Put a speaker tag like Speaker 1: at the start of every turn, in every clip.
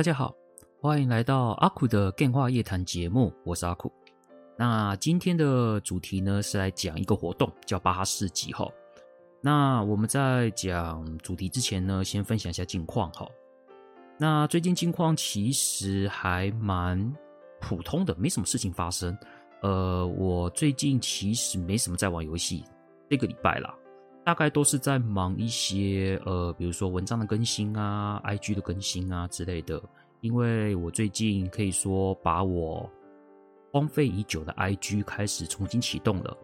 Speaker 1: 大家好，欢迎来到阿苦的电话夜谈节目，我是阿苦。那今天的主题呢，是来讲一个活动，叫巴哈市集哈。那我们在讲主题之前呢，先分享一下近况哈。那最近近况其实还蛮普通的，没什么事情发生。呃，我最近其实没什么在玩游戏，这个礼拜啦。大概都是在忙一些呃，比如说文章的更新啊、IG 的更新啊之类的。因为我最近可以说把我荒废已久的 IG 开始重新启动了，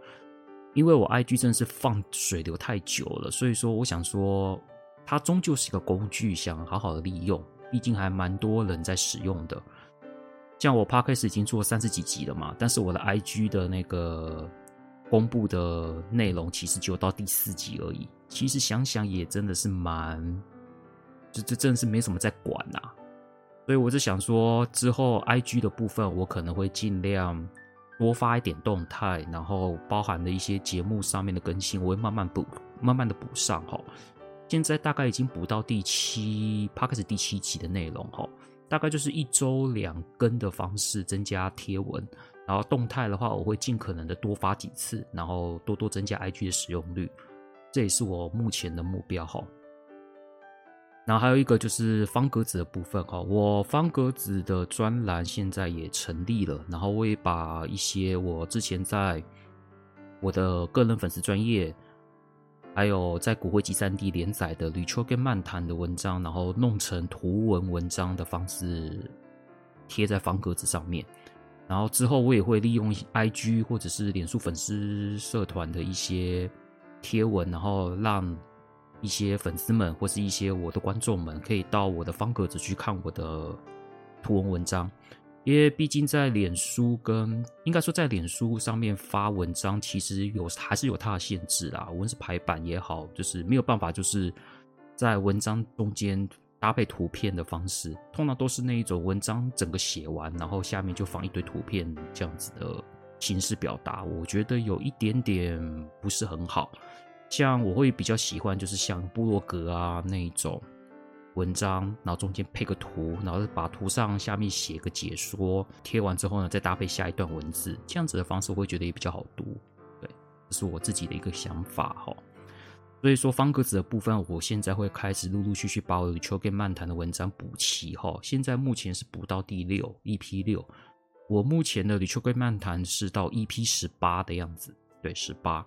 Speaker 1: 因为我 IG 真的是放水流太久了，所以说我想说它终究是一个工具，想好好的利用。毕竟还蛮多人在使用的。像我 Podcast 已经做三十几集了嘛，但是我的 IG 的那个。公布的内容其实就到第四集而已。其实想想也真的是蛮，这这真的是没什么在管呐、啊。所以我就想说，之后 IG 的部分我可能会尽量多发一点动态，然后包含的一些节目上面的更新，我会慢慢补，慢慢的补上哈。现在大概已经补到第七趴开始第七集的内容哈，大概就是一周两更的方式增加贴文。然后动态的话，我会尽可能的多发几次，然后多多增加 IG 的使用率，这也是我目前的目标哈。然后还有一个就是方格子的部分哈，我方格子的专栏现在也成立了，然后我也把一些我之前在我的个人粉丝专业，还有在骨灰级三 D 连载的《铝球跟漫谈》的文章，然后弄成图文文章的方式贴在方格子上面。然后之后我也会利用 IG 或者是脸书粉丝社团的一些贴文，然后让一些粉丝们或是一些我的观众们可以到我的方格子去看我的图文文章。因为毕竟在脸书跟应该说在脸书上面发文章，其实有还是有它的限制啦。无论是排版也好，就是没有办法就是在文章中间。搭配图片的方式，通常都是那一种文章整个写完，然后下面就放一堆图片这样子的形式表达，我觉得有一点点不是很好。像我会比较喜欢，就是像部落格啊那一种文章，然后中间配个图，然后把图上下面写个解说，贴完之后呢，再搭配下一段文字，这样子的方式我会觉得也比较好读。对，这是我自己的一个想法哈。所以说方格子的部分，我现在会开始陆陆续续把我的球 game 漫谈的文章补齐哈。现在目前是补到第六 EP 六，我目前的球 game 漫谈是到 EP 十八的样子，对，十八，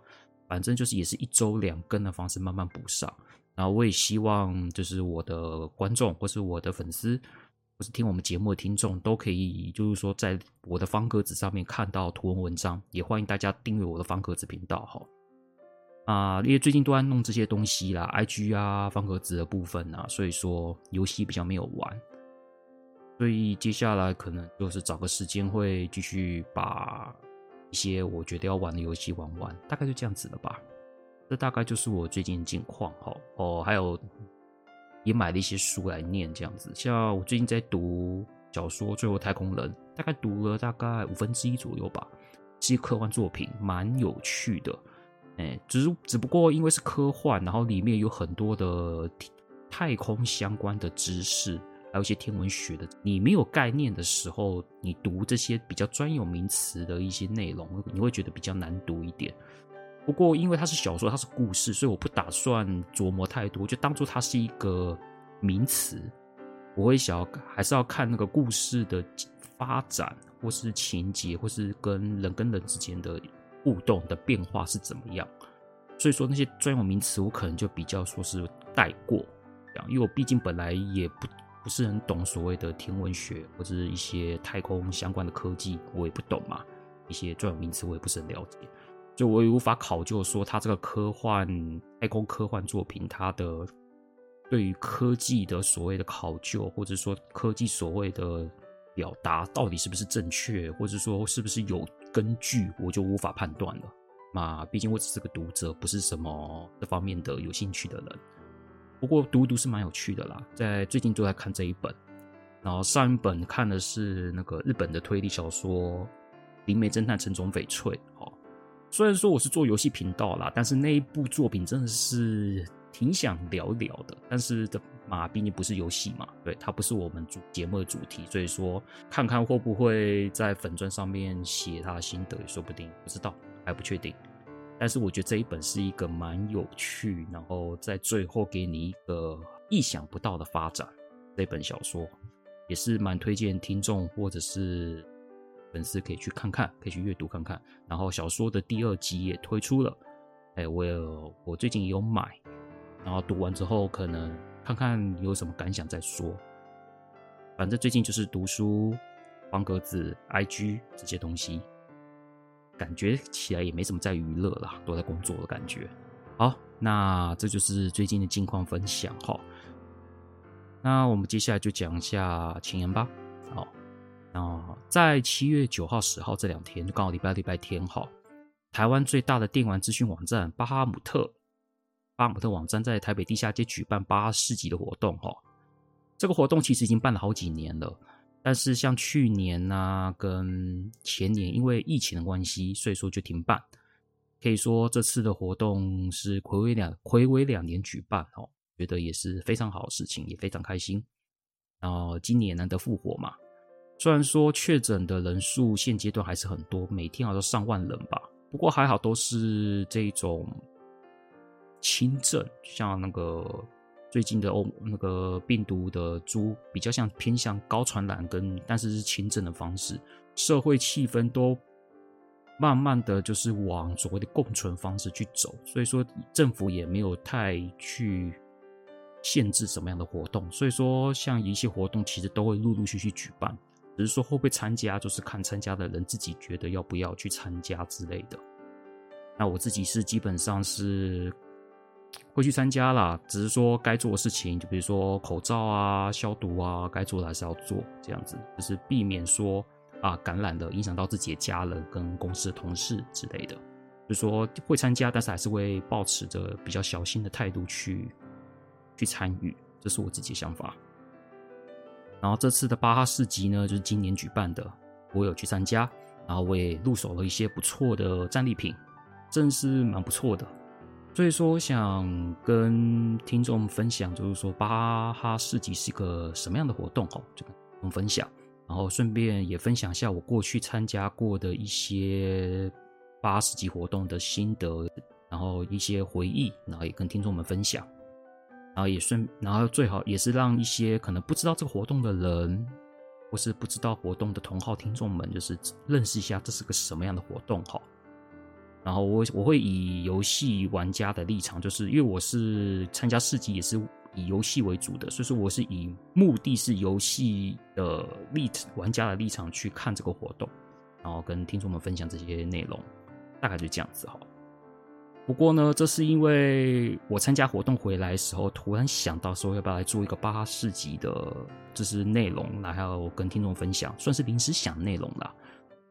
Speaker 1: 反正就是也是一周两更的方式慢慢补上。然后我也希望就是我的观众或是我的粉丝，或是听我们节目的听众都可以，就是说在我的方格子上面看到图文文章，也欢迎大家订阅我的方格子频道哈。啊，因为最近都在弄这些东西啦，IG 啊，方格子的部分啊，所以说游戏比较没有玩，所以接下来可能就是找个时间会继续把一些我觉得要玩的游戏玩完，大概就这样子了吧。这大概就是我最近近况哈。哦，还有也买了一些书来念，这样子。像我最近在读小说《最后太空人》，大概读了大概五分之一左右吧，是科幻作品，蛮有趣的。哎，只只不过因为是科幻，然后里面有很多的太空相关的知识，还有一些天文学的。你没有概念的时候，你读这些比较专有名词的一些内容，你会觉得比较难读一点。不过因为它是小说，它是故事，所以我不打算琢磨太多，就当做它是一个名词。我会想要还是要看那个故事的发展，或是情节，或是跟人跟人之间的。互动的变化是怎么样？所以说那些专有名词，我可能就比较说是带过，因为我毕竟本来也不不是很懂所谓的天文学或者一些太空相关的科技，我也不懂嘛。一些专有名词我也不是很了解，就我也无法考究说它这个科幻太空科幻作品它的对于科技的所谓的考究，或者说科技所谓的表达到底是不是正确，或者说是不是有根据，我就无法判断了。那毕竟我只是个读者，不是什么这方面的有兴趣的人。不过读一读是蛮有趣的啦，在最近都在看这一本，然后上一本看的是那个日本的推理小说《灵媒侦探城塚翡翠》哦。虽然说我是做游戏频道啦，但是那一部作品真的是挺想聊聊的。但是的嘛，毕竟不是游戏嘛，对，它不是我们主节目的主题，所以说看看会不会在粉钻上面写他的心得也说不定，不知道还不确定。但是我觉得这一本是一个蛮有趣，然后在最后给你一个意想不到的发展。这本小说也是蛮推荐听众或者是。粉丝可以去看看，可以去阅读看看。然后小说的第二集也推出了，哎，我有我最近也有买，然后读完之后可能看看有什么感想再说。反正最近就是读书、方格子、IG 这些东西，感觉起来也没什么在娱乐啦，都在工作的感觉。好，那这就是最近的近况分享哈。那我们接下来就讲一下前言吧。好。那，在七月九号、十号这两天，就刚好礼拜礼拜天哈。台湾最大的电玩资讯网站巴哈姆特，巴哈姆特网站在台北地下街举办巴哈市集的活动哈。这个活动其实已经办了好几年了，但是像去年呐、跟前年，因为疫情的关系，所以说就停办。可以说这次的活动是睽违两睽违两年举办哦，觉得也是非常好的事情，也非常开心。然后今年难得复活嘛。虽然说确诊的人数现阶段还是很多，每天好像上万人吧。不过还好都是这种轻症，像那个最近的欧那个病毒的株比较像偏向高传染跟但是是轻症的方式，社会气氛都慢慢的就是往所谓的共存方式去走，所以说政府也没有太去限制什么样的活动，所以说像一些活动其实都会陆陆续续举办。只是说会不会参加，就是看参加的人自己觉得要不要去参加之类的。那我自己是基本上是会去参加啦，只是说该做的事情，就比如说口罩啊、消毒啊，该做的还是要做，这样子就是避免说啊感染了，影响到自己的家人跟公司的同事之类的。就说会参加，但是还是会抱持着比较小心的态度去去参与，这是我自己的想法。然后这次的巴哈市集呢，就是今年举办的，我有去参加，然后我也入手了一些不错的战利品，真是蛮不错的。所以说，想跟听众分享，就是说巴哈市集是一个什么样的活动哦，就跟我们分享，然后顺便也分享一下我过去参加过的一些巴哈市集活动的心得，然后一些回忆，然后也跟听众们分享。然后也顺，然后最好也是让一些可能不知道这个活动的人，或是不知道活动的同号听众们，就是认识一下这是个什么样的活动哈。然后我我会以游戏玩家的立场，就是因为我是参加市集也是以游戏为主的，所以说我是以目的是游戏的立玩家的立场去看这个活动，然后跟听众们分享这些内容，大概就这样子哈。不过呢，这是因为我参加活动回来的时候，突然想到说要不要来做一个巴哈市集的，就是内容，然后跟听众分享，算是临时想内容啦。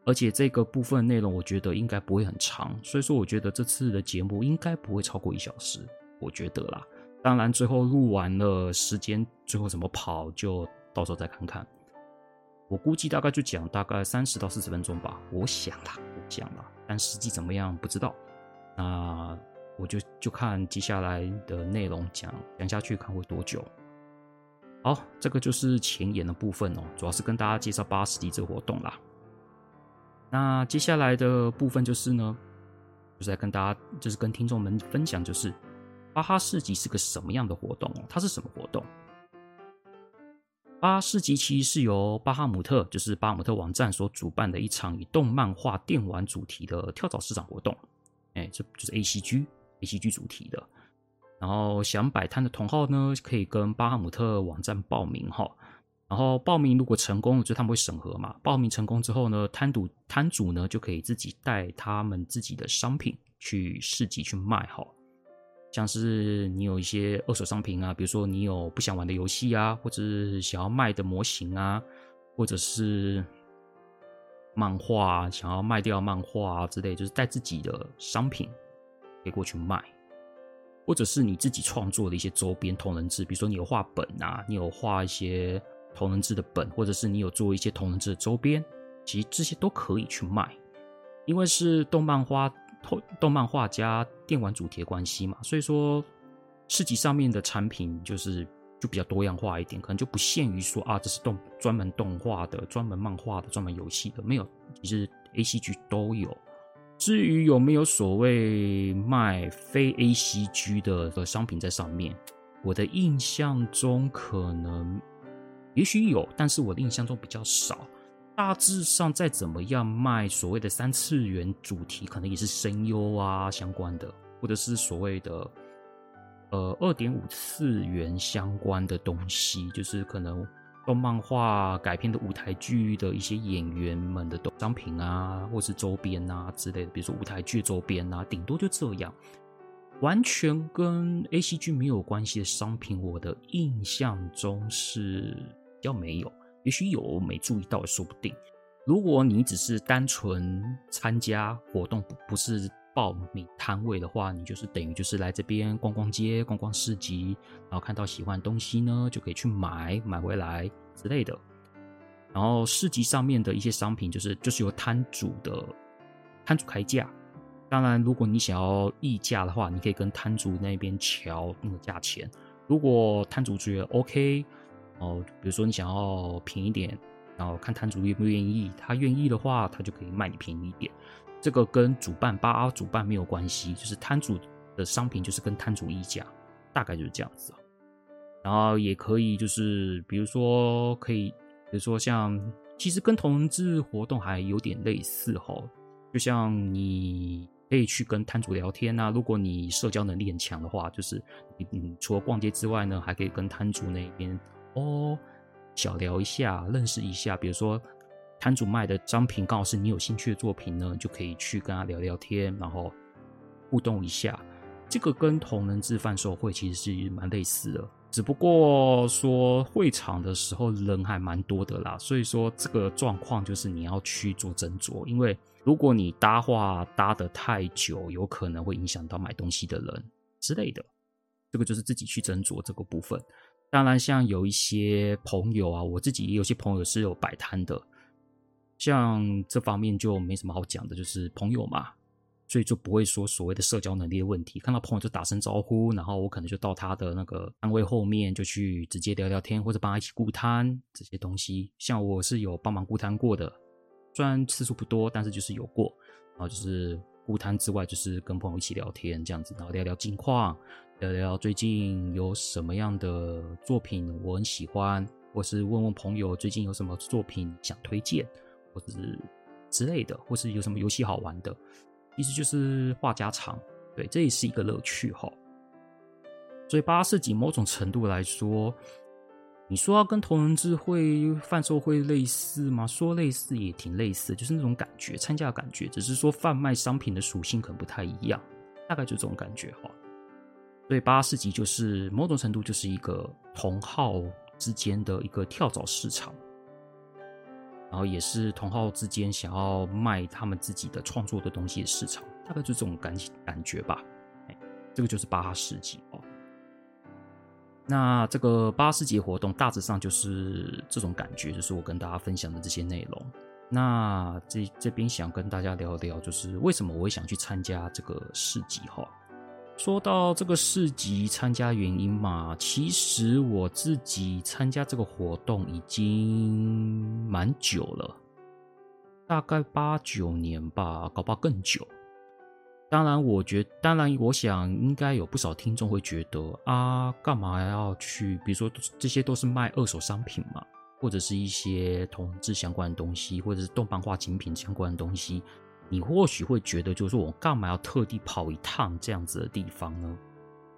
Speaker 1: 而且这个部分内容，我觉得应该不会很长，所以说我觉得这次的节目应该不会超过一小时，我觉得啦。当然，最后录完了，时间最后怎么跑，就到时候再看看。我估计大概就讲大概三十到四十分钟吧，我想啦，我想啦，但实际怎么样不知道。那我就就看接下来的内容讲讲下去，看会多久。好，这个就是前言的部分哦，主要是跟大家介绍巴哈市集这个活动啦。那接下来的部分就是呢，就是来跟大家，就是跟听众们分享，就是巴哈市集是个什么样的活动哦？它是什么活动？巴哈市集其实是由巴哈姆特，就是巴姆特网站所主办的一场以动漫画电玩主题的跳蚤市场活动。哎，这就是 A C G，A C G 主题的。然后想摆摊的同好呢，可以跟巴哈姆特网站报名哈。然后报名如果成功，就他们会审核嘛。报名成功之后呢，摊主摊主呢就可以自己带他们自己的商品去市集去卖哈。像是你有一些二手商品啊，比如说你有不想玩的游戏啊，或者是想要卖的模型啊，或者是漫画想要卖掉漫画啊之类，就是带自己的商品可以过去卖，或者是你自己创作的一些周边同人志，比如说你有画本啊，你有画一些同人志的本，或者是你有做一些同人志的周边，其实这些都可以去卖，因为是动漫画。动漫画家电玩主题的关系嘛，所以说市集上面的产品就是就比较多样化一点，可能就不限于说啊，这是动专门动画的、专门漫画的、专门游戏的，没有，其实 ACG 都有。至于有没有所谓卖非 ACG 的的商品在上面，我的印象中可能也许有，但是我印象中比较少。大致上，再怎么样卖所谓的三次元主题，可能也是声优啊相关的，或者是所谓的呃二点五次元相关的东西，就是可能动漫画改编的舞台剧的一些演员们的商品啊，或是周边啊之类的，比如说舞台剧周边啊，顶多就这样，完全跟 ACG 没有关系的商品，我的印象中是比较没有。也许有没注意到也说不定。如果你只是单纯参加活动，不不是报名摊位的话，你就是等于就是来这边逛逛街、逛逛市集，然后看到喜欢东西呢，就可以去买买回来之类的。然后市集上面的一些商品，就是就是由摊主的摊主开价。当然，如果你想要议价的话，你可以跟摊主那边乔那个价钱。如果摊主觉得 OK。哦，比如说你想要便宜点，然后看摊主愿不愿意，他愿意的话，他就可以卖你便宜一点。这个跟主办八阿主办没有关系，就是摊主的商品就是跟摊主议价，大概就是这样子。然后也可以就是比如说可以，比如说像其实跟同志活动还有点类似哈，就像你可以去跟摊主聊天啊，如果你社交能力很强的话，就是你你除了逛街之外呢，还可以跟摊主那边。哦，小聊一下，认识一下。比如说，摊主卖的商品刚好是你有兴趣的作品呢，就可以去跟他聊聊天，然后互动一下。这个跟同人志贩售会其实是蛮类似的，只不过说会场的时候人还蛮多的啦，所以说这个状况就是你要去做斟酌，因为如果你搭话搭得太久，有可能会影响到买东西的人之类的。这个就是自己去斟酌这个部分。当然，像有一些朋友啊，我自己也有些朋友是有摆摊的，像这方面就没什么好讲的，就是朋友嘛，所以就不会说所谓的社交能力的问题。看到朋友就打声招呼，然后我可能就到他的那个摊位后面就去直接聊聊天，或者帮他一起顾摊这些东西。像我是有帮忙顾摊过的，虽然次数不多，但是就是有过。然后就是顾摊之外，就是跟朋友一起聊天这样子，然后聊聊近况。聊聊最近有什么样的作品我很喜欢，或是问问朋友最近有什么作品想推荐，或是之类的，或是有什么游戏好玩的，意思就是话家常，对，这也是一个乐趣哈。所以巴哈市集某种程度来说，你说要跟同人志会贩售会类似吗？说类似也挺类似，就是那种感觉，参加的感觉，只是说贩卖商品的属性可能不太一样，大概就这种感觉哈。所以巴哈市集就是某种程度就是一个同好之间的一个跳蚤市场，然后也是同好之间想要卖他们自己的创作的东西的市场，大概就这种感感觉吧。哎，这个就是八市集哦。那这个八市集活动大致上就是这种感觉，就是我跟大家分享的这些内容。那这这边想跟大家聊聊，就是为什么我会想去参加这个市集哈。说到这个市集参加原因嘛，其实我自己参加这个活动已经蛮久了，大概八九年吧，搞不好更久。当然，我觉，当然，我想应该有不少听众会觉得啊，干嘛要去？比如说，这些都是卖二手商品嘛，或者是一些同志相关的东西，或者是动漫画精品相关的东西。你或许会觉得，就是我干嘛要特地跑一趟这样子的地方呢？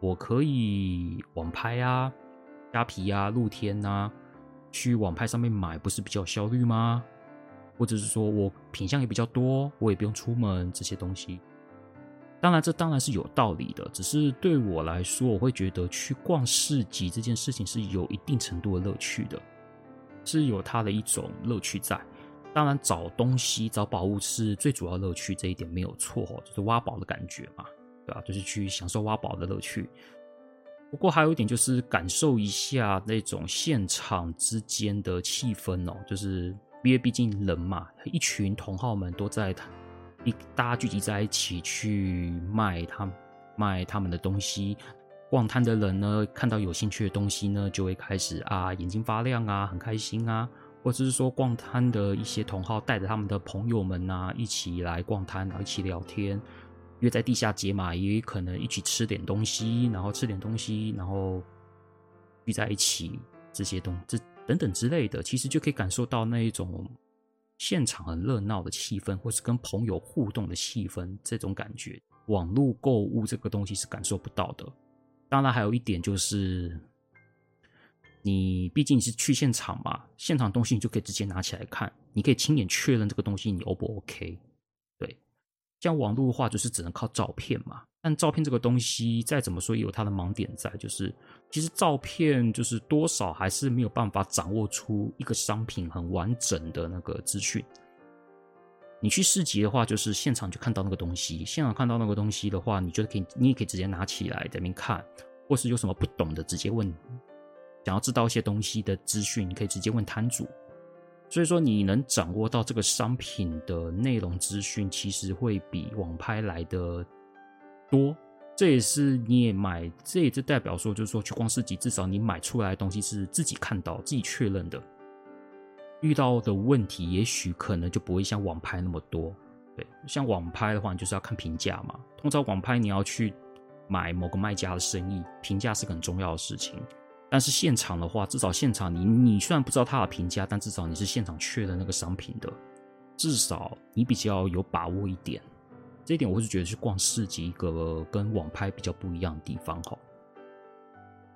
Speaker 1: 我可以网拍啊、虾皮啊、露天啊，去网拍上面买，不是比较效率吗？或者是说我品相也比较多，我也不用出门这些东西。当然，这当然是有道理的。只是对我来说，我会觉得去逛市集这件事情是有一定程度的乐趣的，是有它的一种乐趣在。当然，找东西、找宝物是最主要乐趣，这一点没有错，就是挖宝的感觉嘛，对吧？就是去享受挖宝的乐趣。不过还有一点就是感受一下那种现场之间的气氛哦，就是因为毕竟人嘛，一群同好们都在，一大家聚集在一起去卖他卖他们的东西，逛摊的人呢，看到有兴趣的东西呢，就会开始啊眼睛发亮啊，很开心啊，或者是说逛摊的一些同好带着他们的朋友们啊一起来逛摊，然后一起聊天。约在地下街嘛，也可能一起吃点东西，然后吃点东西，然后聚在一起，这些东这等等之类的，其实就可以感受到那一种现场很热闹的气氛，或是跟朋友互动的气氛，这种感觉，网络购物这个东西是感受不到的。当然，还有一点就是，你毕竟是去现场嘛，现场东西你就可以直接拿起来看，你可以亲眼确认这个东西你 O 不 OK 对。像网络的话，就是只能靠照片嘛。但照片这个东西，再怎么说也有它的盲点在，就是其实照片就是多少还是没有办法掌握出一个商品很完整的那个资讯。你去市集的话，就是现场就看到那个东西，现场看到那个东西的话，你就可以，你也可以直接拿起来在那边看，或是有什么不懂的，直接问。想要知道一些东西的资讯，你可以直接问摊主。所以说，你能掌握到这个商品的内容资讯，其实会比网拍来的多。这也是你也买，这也就代表说，就是说去逛市集，至少你买出来的东西是自己看到、自己确认的。遇到的问题，也许可能就不会像网拍那么多。对，像网拍的话，你就是要看评价嘛。通常网拍你要去买某个卖家的生意，评价是很重要的事情。但是现场的话，至少现场你你虽然不知道他的评价，但至少你是现场确认那个商品的，至少你比较有把握一点。这一点我是觉得是逛市集一个跟网拍比较不一样的地方哈。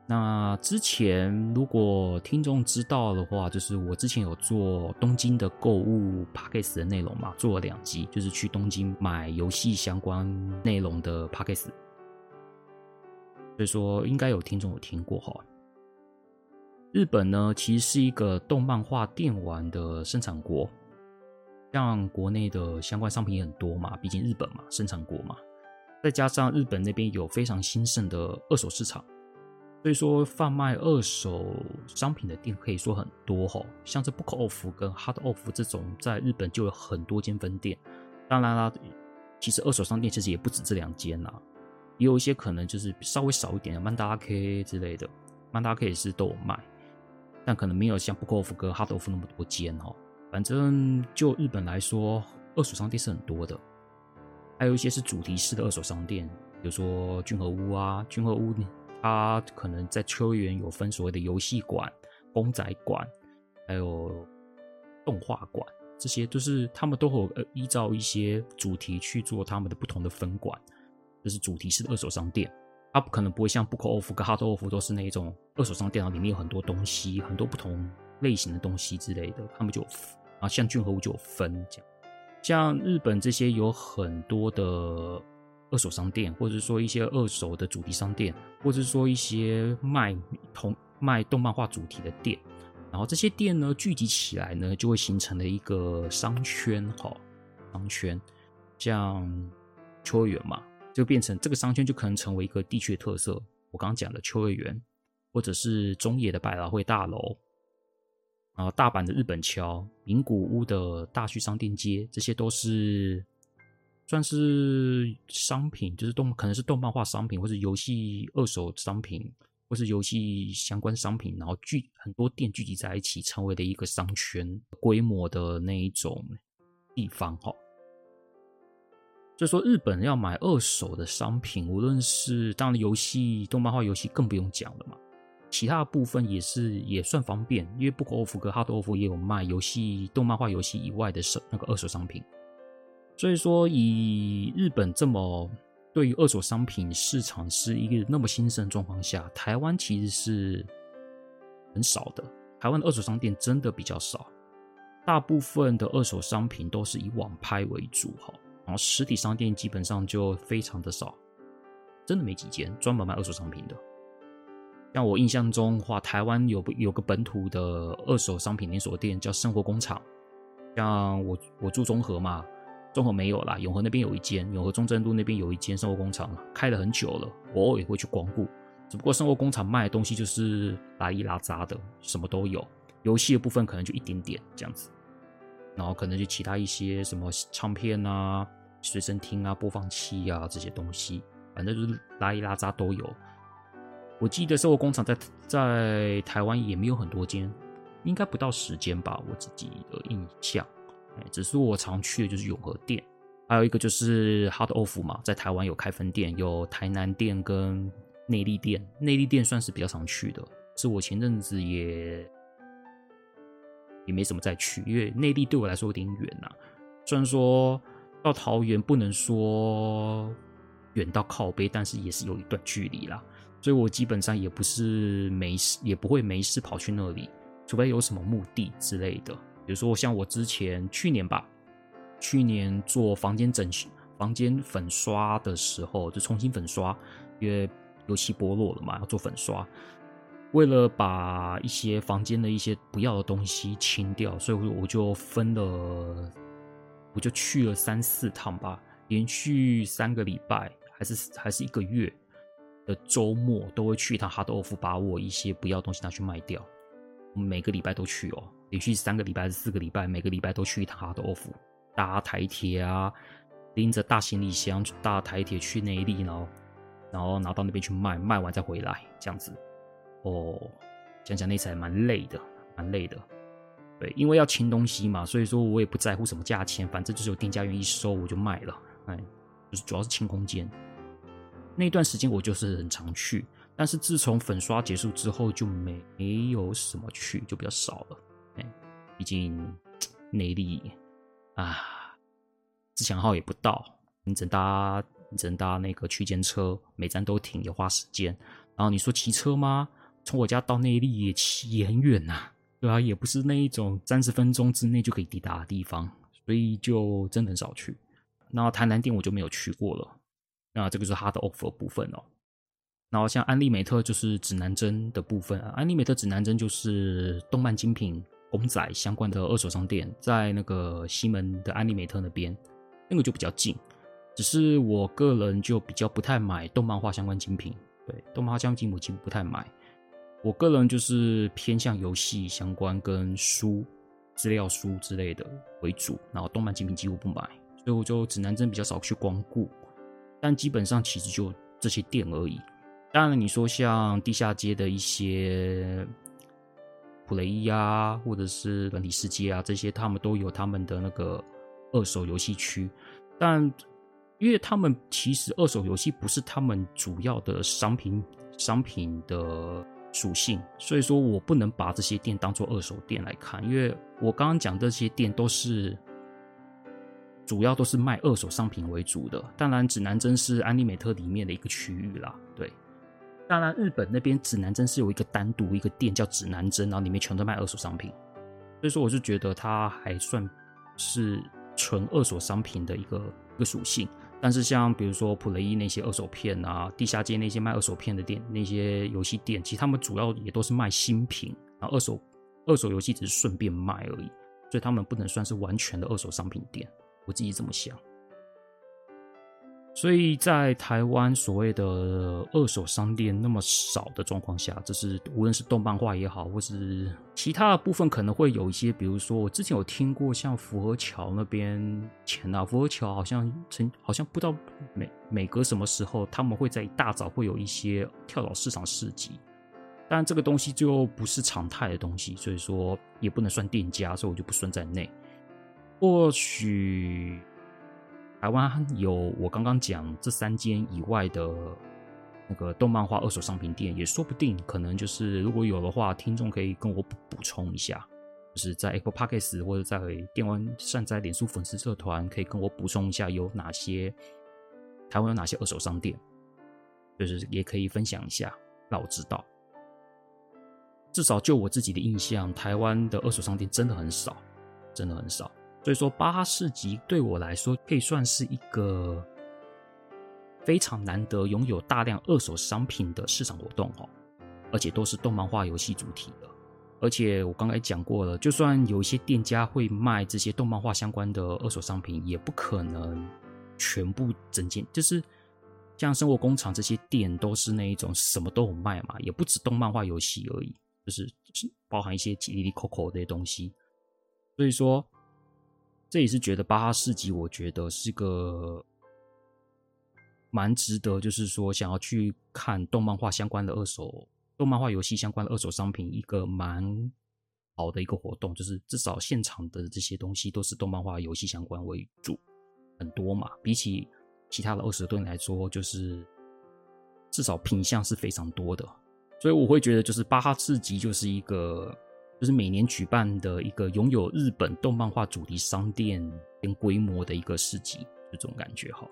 Speaker 1: 那之前如果听众知道的话，就是我之前有做东京的购物 Podcast 的内容嘛，做了两集，就是去东京买游戏相关内容的 Podcast，所以说应该有听众有听过哈。日本呢，其实是一个动漫画电玩的生产国，像国内的相关商品也很多嘛，毕竟日本嘛，生产国嘛，再加上日本那边有非常兴盛的二手市场，所以说贩卖二手商品的店可以说很多哈，像这 Book Off 跟 Hard Off 这种，在日本就有很多间分店。当然啦，其实二手商店其实也不止这两间啦，也有一些可能就是稍微少一点的曼达拉 K 之类的，曼达拉 K 也是都有卖。但可能没有像 Book Off 跟 Hard Off 那么多间哦。反正就日本来说，二手商店是很多的，还有一些是主题式的二手商店，比如说君和屋啊，君和屋它可能在秋园有分所谓的游戏馆、公仔馆，还有动画馆，这些都是他们都会依照一些主题去做他们的不同的分馆，这是主题式的二手商店。它不可能不会像 Book of 跟 Hard of 都是那种二手商店，里面有很多东西，很多不同类型的东西之类的。他们就啊，像骏河屋就有分这样。像日本这些有很多的二手商店，或者说一些二手的主题商店，或者说一些卖同卖动漫画主题的店。然后这些店呢，聚集起来呢，就会形成了一个商圈，哈，商圈，像秋园嘛。就变成这个商圈就可能成为一个地区的特色。我刚刚讲的秋叶原，或者是中野的百老汇大楼，然后大阪的日本桥、名古屋的大须商店街，这些都是算是商品，就是动可能是动漫化商品，或是游戏二手商品，或是游戏相关商品，然后聚很多店聚集在一起，成为了一个商圈规模的那一种地方，哈。所以说，日本要买二手的商品，无论是当然游戏、动漫画游戏更不用讲了嘛。其他部分也是也算方便，因为 Book Off 跟 Hard Off 也有卖游戏、动漫画游戏以外的手那个二手商品。所以说，以日本这么对于二手商品市场是一个那么兴盛状况下，台湾其实是很少的。台湾的二手商店真的比较少，大部分的二手商品都是以网拍为主哈。然后实体商店基本上就非常的少，真的没几间专门卖二手商品的。像我印象中的话，台湾有有个本土的二手商品连锁店叫生活工厂。像我我住中和嘛，中和没有啦，永和那边有一间，永和中正路那边有一间生活工厂，开了很久了，我偶尔也会去光顾。只不过生活工厂卖的东西就是拉一拉杂的，什么都有，游戏的部分可能就一点点这样子，然后可能就其他一些什么唱片啊、随身听啊、播放器啊这些东西，反正就是拉一拉杂都有。我记得生活工厂在在台湾也没有很多间，应该不到十间吧，我自己的印象。哎，只是我常去的就是永和店，还有一个就是 Hard Off 嘛，在台湾有开分店，有台南店跟内力店。内力店算是比较常去的，是我前阵子也也没什么再去，因为内地对我来说有点远呐、虽然说到桃园不能说远到靠北，但是也是有一段距离啦。所以我基本上也不是没事，也不会没事跑去那里，除非有什么目的之类的。比如说像我之前去年吧，去年做房间整修、房间粉刷的时候，就重新粉刷，因为油漆剥落了嘛，要做粉刷。为了把一些房间的一些不要的东西清掉，所以我就分了，我就去了三四趟吧，连续三个礼拜，还是还是一个月。的周末都会去一趟 Hard Off，把我一些不要东西拿去卖掉。每个礼拜都去哦，连续三个礼拜还是四个礼拜，每个礼拜都去一趟 Hard Off，搭台铁啊，拎着大行李箱搭台铁去内地，然后然后拿到那边去卖，卖完再回来这样子。哦，讲讲那次还蛮累的，蛮累的。对，因为要清东西嘛，所以说我也不在乎什么价钱，反正就是有店家愿意收我就卖了。哎，就是主要是清空间。那段时间我就是很常去，但是自从粉刷结束之后就没有什么去，就比较少了。哎，毕竟内力啊，自强号也不到，你只能搭，你只能搭那个区间车，每站都停，也花时间。然后你说骑车吗？从我家到内坜也也很远呐，对啊，也不是那一种三十分钟之内就可以抵达的地方，所以就真的很少去。然后台南店我就没有去过了。那这个是 Hard offer 部分哦，然后像安利美特就是指南针的部分，安利美特指南针就是动漫精品公仔相关的二手商店，在那个西门的安利美特那边，那个就比较近。只是我个人就比较不太买动漫画相关精品，对，动漫画相关精品我几乎不太买。我个人就是偏向游戏相关跟书、资料书之类的为主，然后动漫精品几乎不买，所以我就指南针比较少去光顾。但基本上其实就这些店而已。当然，你说像地下街的一些普雷伊啊，或者是软体世界啊，这些他们都有他们的那个二手游戏区。但因为他们其实二手游戏不是他们主要的商品商品的属性，所以说我不能把这些店当做二手店来看。因为我刚刚讲这些店都是。主要都是卖二手商品为主的，当然指南针是安利美特里面的一个区域啦。对，当然日本那边指南针是有一个单独一个店叫指南针，然后里面全都卖二手商品，所以说我就觉得它还算是纯二手商品的一个一个属性。但是像比如说普雷伊那些二手片啊，地下街那些卖二手片的店，那些游戏店，其实他们主要也都是卖新品，然后二手二手游戏只是顺便卖而已，所以他们不能算是完全的二手商品店。我自己这么想，所以在台湾所谓的二手商店那么少的状况下，就是无论是动漫画也好，或是其他的部分，可能会有一些，比如说我之前有听过，像福和桥那边前啊，福和桥好像曾好像不知道每每隔什么时候，他们会在一大早会有一些跳蚤市场市集，但这个东西就不是常态的东西，所以说也不能算店家，所以我就不算在内。或许台湾有我刚刚讲这三间以外的那个动漫画二手商品店，也说不定。可能就是如果有的话，听众可以跟我补补充一下，就是在 Apple Podcast 或者在电玩善哉脸书粉丝社团，可以跟我补充一下有哪些台湾有哪些二手商店，就是也可以分享一下，让我知道。至少就我自己的印象，台湾的二手商店真的很少，真的很少。所以说巴哈市集对我来说可以算是一个非常难得拥有大量二手商品的市场活动哦，而且都是动漫画游戏主题的。而且我刚才讲过了，就算有一些店家会卖这些动漫画相关的二手商品，也不可能全部整件。就是像生活工厂这些店，都是那一种什么都有卖嘛，也不止动漫画游戏而已，就是包含一些里里扣扣这些东西。所以说，这也是觉得巴哈市集，我觉得是个蛮值得，就是说想要去看动漫画相关的二手。动漫画游戏相关的二手商品，一个蛮好的一个活动，就是至少现场的这些东西都是动漫画游戏相关为主，很多嘛。比起其他的二手店来说，就是至少品相是非常多的。所以我会觉得，就是巴哈市集就是一个，就是每年举办的一个拥有日本动漫画主题商店跟规模的一个市集，这种感觉哈。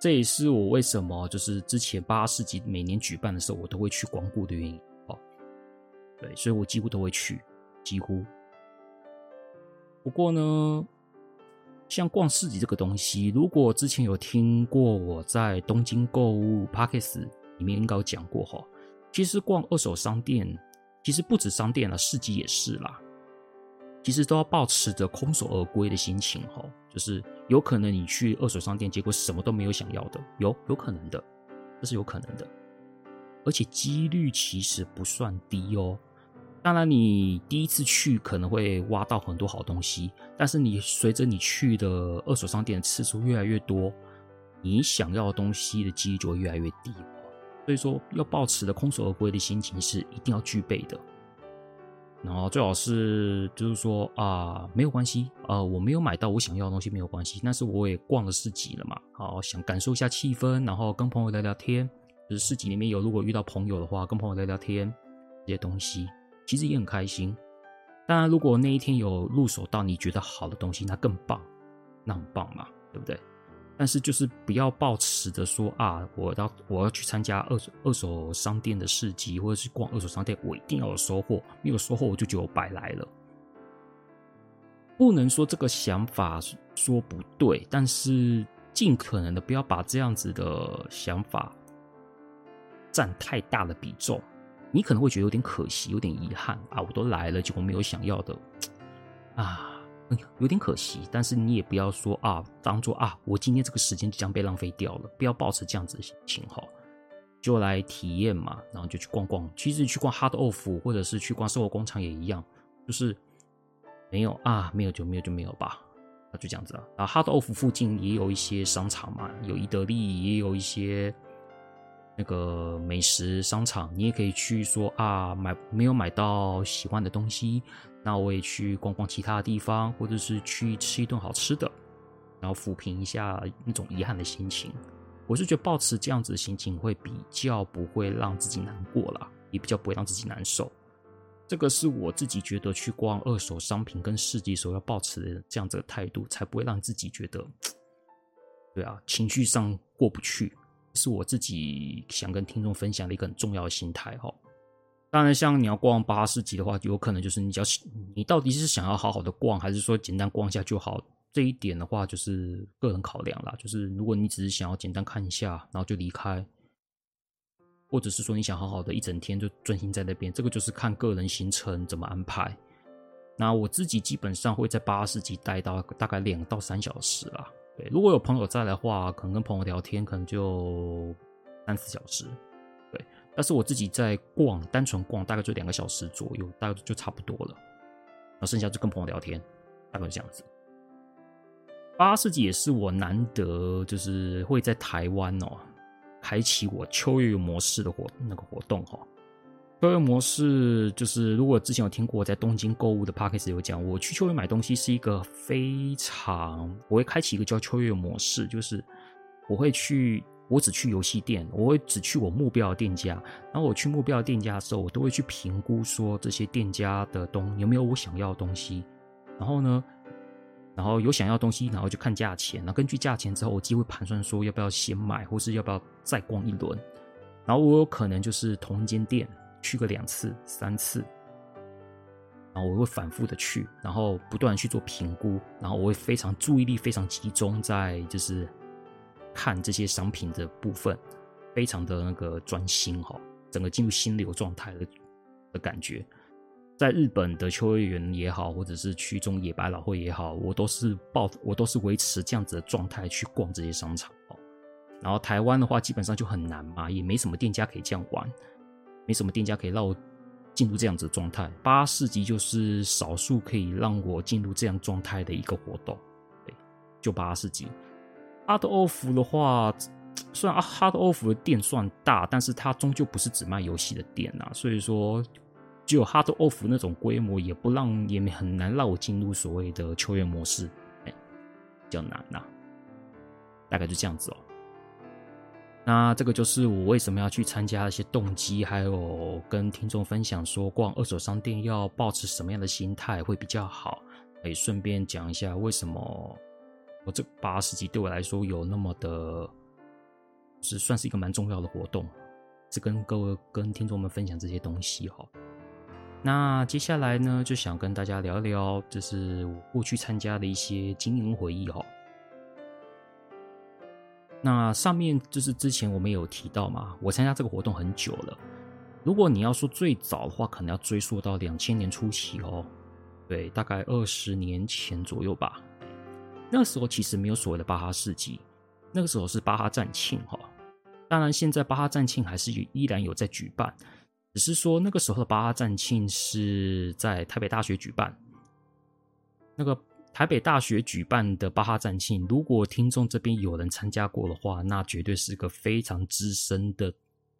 Speaker 1: 这也是我为什么就是之前巴哈市集每年举办的时候，我都会去光顾的原因哦。对，所以我几乎都会去，几乎。不过呢，像逛市集这个东西，如果之前有听过我在东京购物 Podcast 里面应该有讲过哈，其实逛二手商店，其实不止商店了，市集也是啦。其实都要抱持着空手而归的心情哦，就是有可能你去二手商店，结果什么都没有想要的，有有可能的，这是有可能的，而且几率其实不算低哦。当然，你第一次去可能会挖到很多好东西，但是你随着你去的二手商店次数越来越多，你想要的东西的几率就会越来越低。所以说，要保持的空手而归的心情是一定要具备的。然后最好是就是说啊，没有关系，呃，我没有买到我想要的东西没有关系，但是我也逛了市集了嘛，好想感受一下气氛，然后跟朋友聊聊天。就是市集里面有如果遇到朋友的话，跟朋友聊聊天这些东西，其实也很开心。当然，如果那一天有入手到你觉得好的东西，那更棒，那很棒嘛，对不对？但是就是不要抱持着说啊，我要我要去参加二手二手商店的市集，或者是逛二手商店，我一定要有收获，没有收获我就觉得我白来了。不能说这个想法说不对，但是尽可能的不要把这样子的想法占太大的比重，你可能会觉得有点可惜，有点遗憾啊，我都来了，结果没有想要的 啊。有点可惜，但是你也不要说啊，当做啊，我今天这个时间就将被浪费掉了，不要抱持这样子的心情哈，就来体验嘛，然后就去逛逛。其实去逛 Hard Off 或者是去逛生活工厂也一样，就是没有啊，没有就没有就没有吧，那就这样子了。啊，Hard Off 附近也有一些商场嘛，有伊得利，也有一些那个美食商场，你也可以去说啊，买没有买到喜欢的东西。那我也去逛逛其他的地方，或者是去吃一顿好吃的，然后抚平一下那种遗憾的心情。我是觉得抱持这样子的心情会比较不会让自己难过啦，也比较不会让自己难受。这个是我自己觉得去逛二手商品跟市集时候要抱持的这样子的态度，才不会让自己觉得，对啊，情绪上过不去。是我自己想跟听众分享的一个很重要的心态哈。当然，像你要逛巴哈市集的话，有可能就是你要你到底是想要好好的逛，还是说简单逛一下就好？这一点的话，就是个人考量啦。就是如果你只是想要简单看一下，然后就离开，或者是说你想好好的一整天就专心在那边，这个就是看个人行程怎么安排。那我自己基本上会在巴哈市集待到大概两到三小时啦。对，如果有朋友在的话，可能跟朋友聊天，可能就三四小时。但是我自己在逛，单纯逛大概就两个小时左右，大概就差不多了。然后剩下就跟朋友聊天，大概就这样子。八世纪也是我难得就是会在台湾哦，开启我秋月模式的活那个活动哈。秋月模式就是如果之前有听过我在东京购物的 podcast 有讲，我去秋月买东西是一个非常，我会开启一个叫秋月模式，就是我会去。我只去游戏店，我会只去我目标的店家。然后我去目标的店家的时候，我都会去评估说这些店家的东有没有我想要的东西。然后呢，然后有想要东西，然后就看价钱。然后根据价钱之后，我就会盘算说要不要先买，或是要不要再逛一轮。然后我有可能就是同一间店去个两次、三次。然后我会反复的去，然后不断去做评估，然后我会非常注意力非常集中在就是看这些商品的部分，非常的那个专心哈，整个进入心流状态的的感觉。在日本的秋叶原也好，或者是去中野百老汇也好，我都是抱我都是维持这样子的状态去逛这些商场哦。然后台湾的话，基本上就很难嘛，也没什么店家可以这样玩，没什么店家可以让我进入这样子的状态。八市集就是少数可以让我进入这样状态的一个活动，对，就八市集。Hard Off 的话，虽然啊 Hard Off 的店算大，但是它终究不是只卖游戏的店呐，所以说。只有 Hard Off 那种规模，也不让，也很难让我进入所谓的球员模式，哎、欸，比较难呐、啊。大概就这样子哦。那这个就是我为什么要去参加一些动机，还有跟听众分享说，逛二手商店要保持什么样的心态会比较好。可以顺便讲一下为什么我这八十集对我来说有那么的，是算是一个蛮重要的活动，是跟各位跟听众们分享这些东西哈。那接下来呢，就想跟大家聊一聊，就是我过去参加的一些经营回忆哦。那上面就是之前我们有提到嘛，我参加这个活动很久了。如果你要说最早的话，可能要追溯到两千年初期哦。对，大概二十年前左右吧。那个时候其实没有所谓的巴哈市集，那个时候是巴哈战庆哈。当然，现在巴哈战庆还是依然有在举办。只是说那个时候的巴哈战庆是在台北大学举办，那个台北大学举办的巴哈战庆，如果听众这边有人参加过的话，那绝对是个非常资深的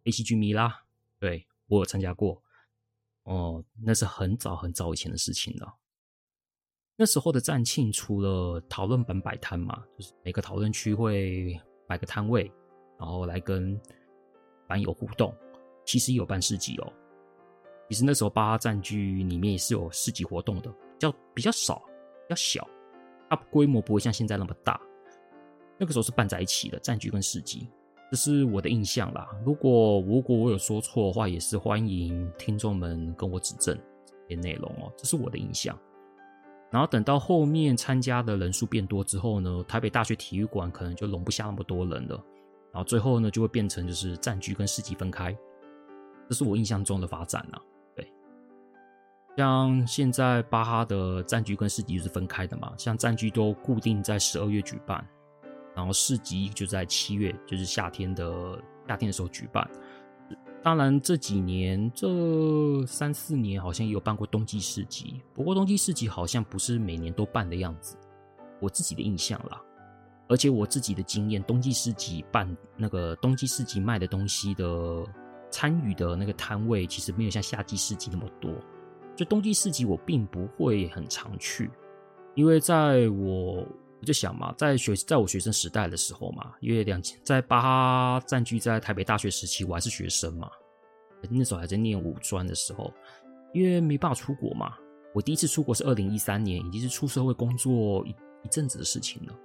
Speaker 1: ACG 迷啦。对，我有参加过，哦，那是很早很早以前的事情了。那时候的站庆除了讨论本摆摊嘛，就是每个讨论区会摆个摊位，然后来跟版友互动。其实也有办市集哦。其实那时候巴哈战具里面也是有市集活动的，比较比较少，比较小，它规模不会像现在那么大。那个时候是办在一起的战具跟市集，这是我的印象啦。如果如果我有说错的话，也是欢迎听众们跟我指正这些内容哦。这是我的印象。然后等到后面参加的人数变多之后呢，台北大学体育馆可能就容不下那么多人了。然后最后呢，就会变成就是战局跟市集分开。这是我印象中的发展啊，对，像现在巴哈的战局跟市集就是分开的嘛，像战局都固定在十二月举办，然后市集就在七月，就是夏天的夏天的时候举办。当然这几年这三四年好像也有办过冬季市集，不过冬季市集好像不是每年都办的样子，我自己的印象啦，而且我自己的经验，冬季市集办那个冬季市集卖的东西的。参与的那个摊位其实没有像夏季市集那么多，就冬季市集我并不会很常去，因为在我我就想嘛，在学在我学生时代的时候嘛，因为两千在巴占据在台北大学时期，我还是学生嘛，那时候还在念五专的时候，因为没办法出国嘛，我第一次出国是二零一三年，已经是出社会工作一一阵子的事情了。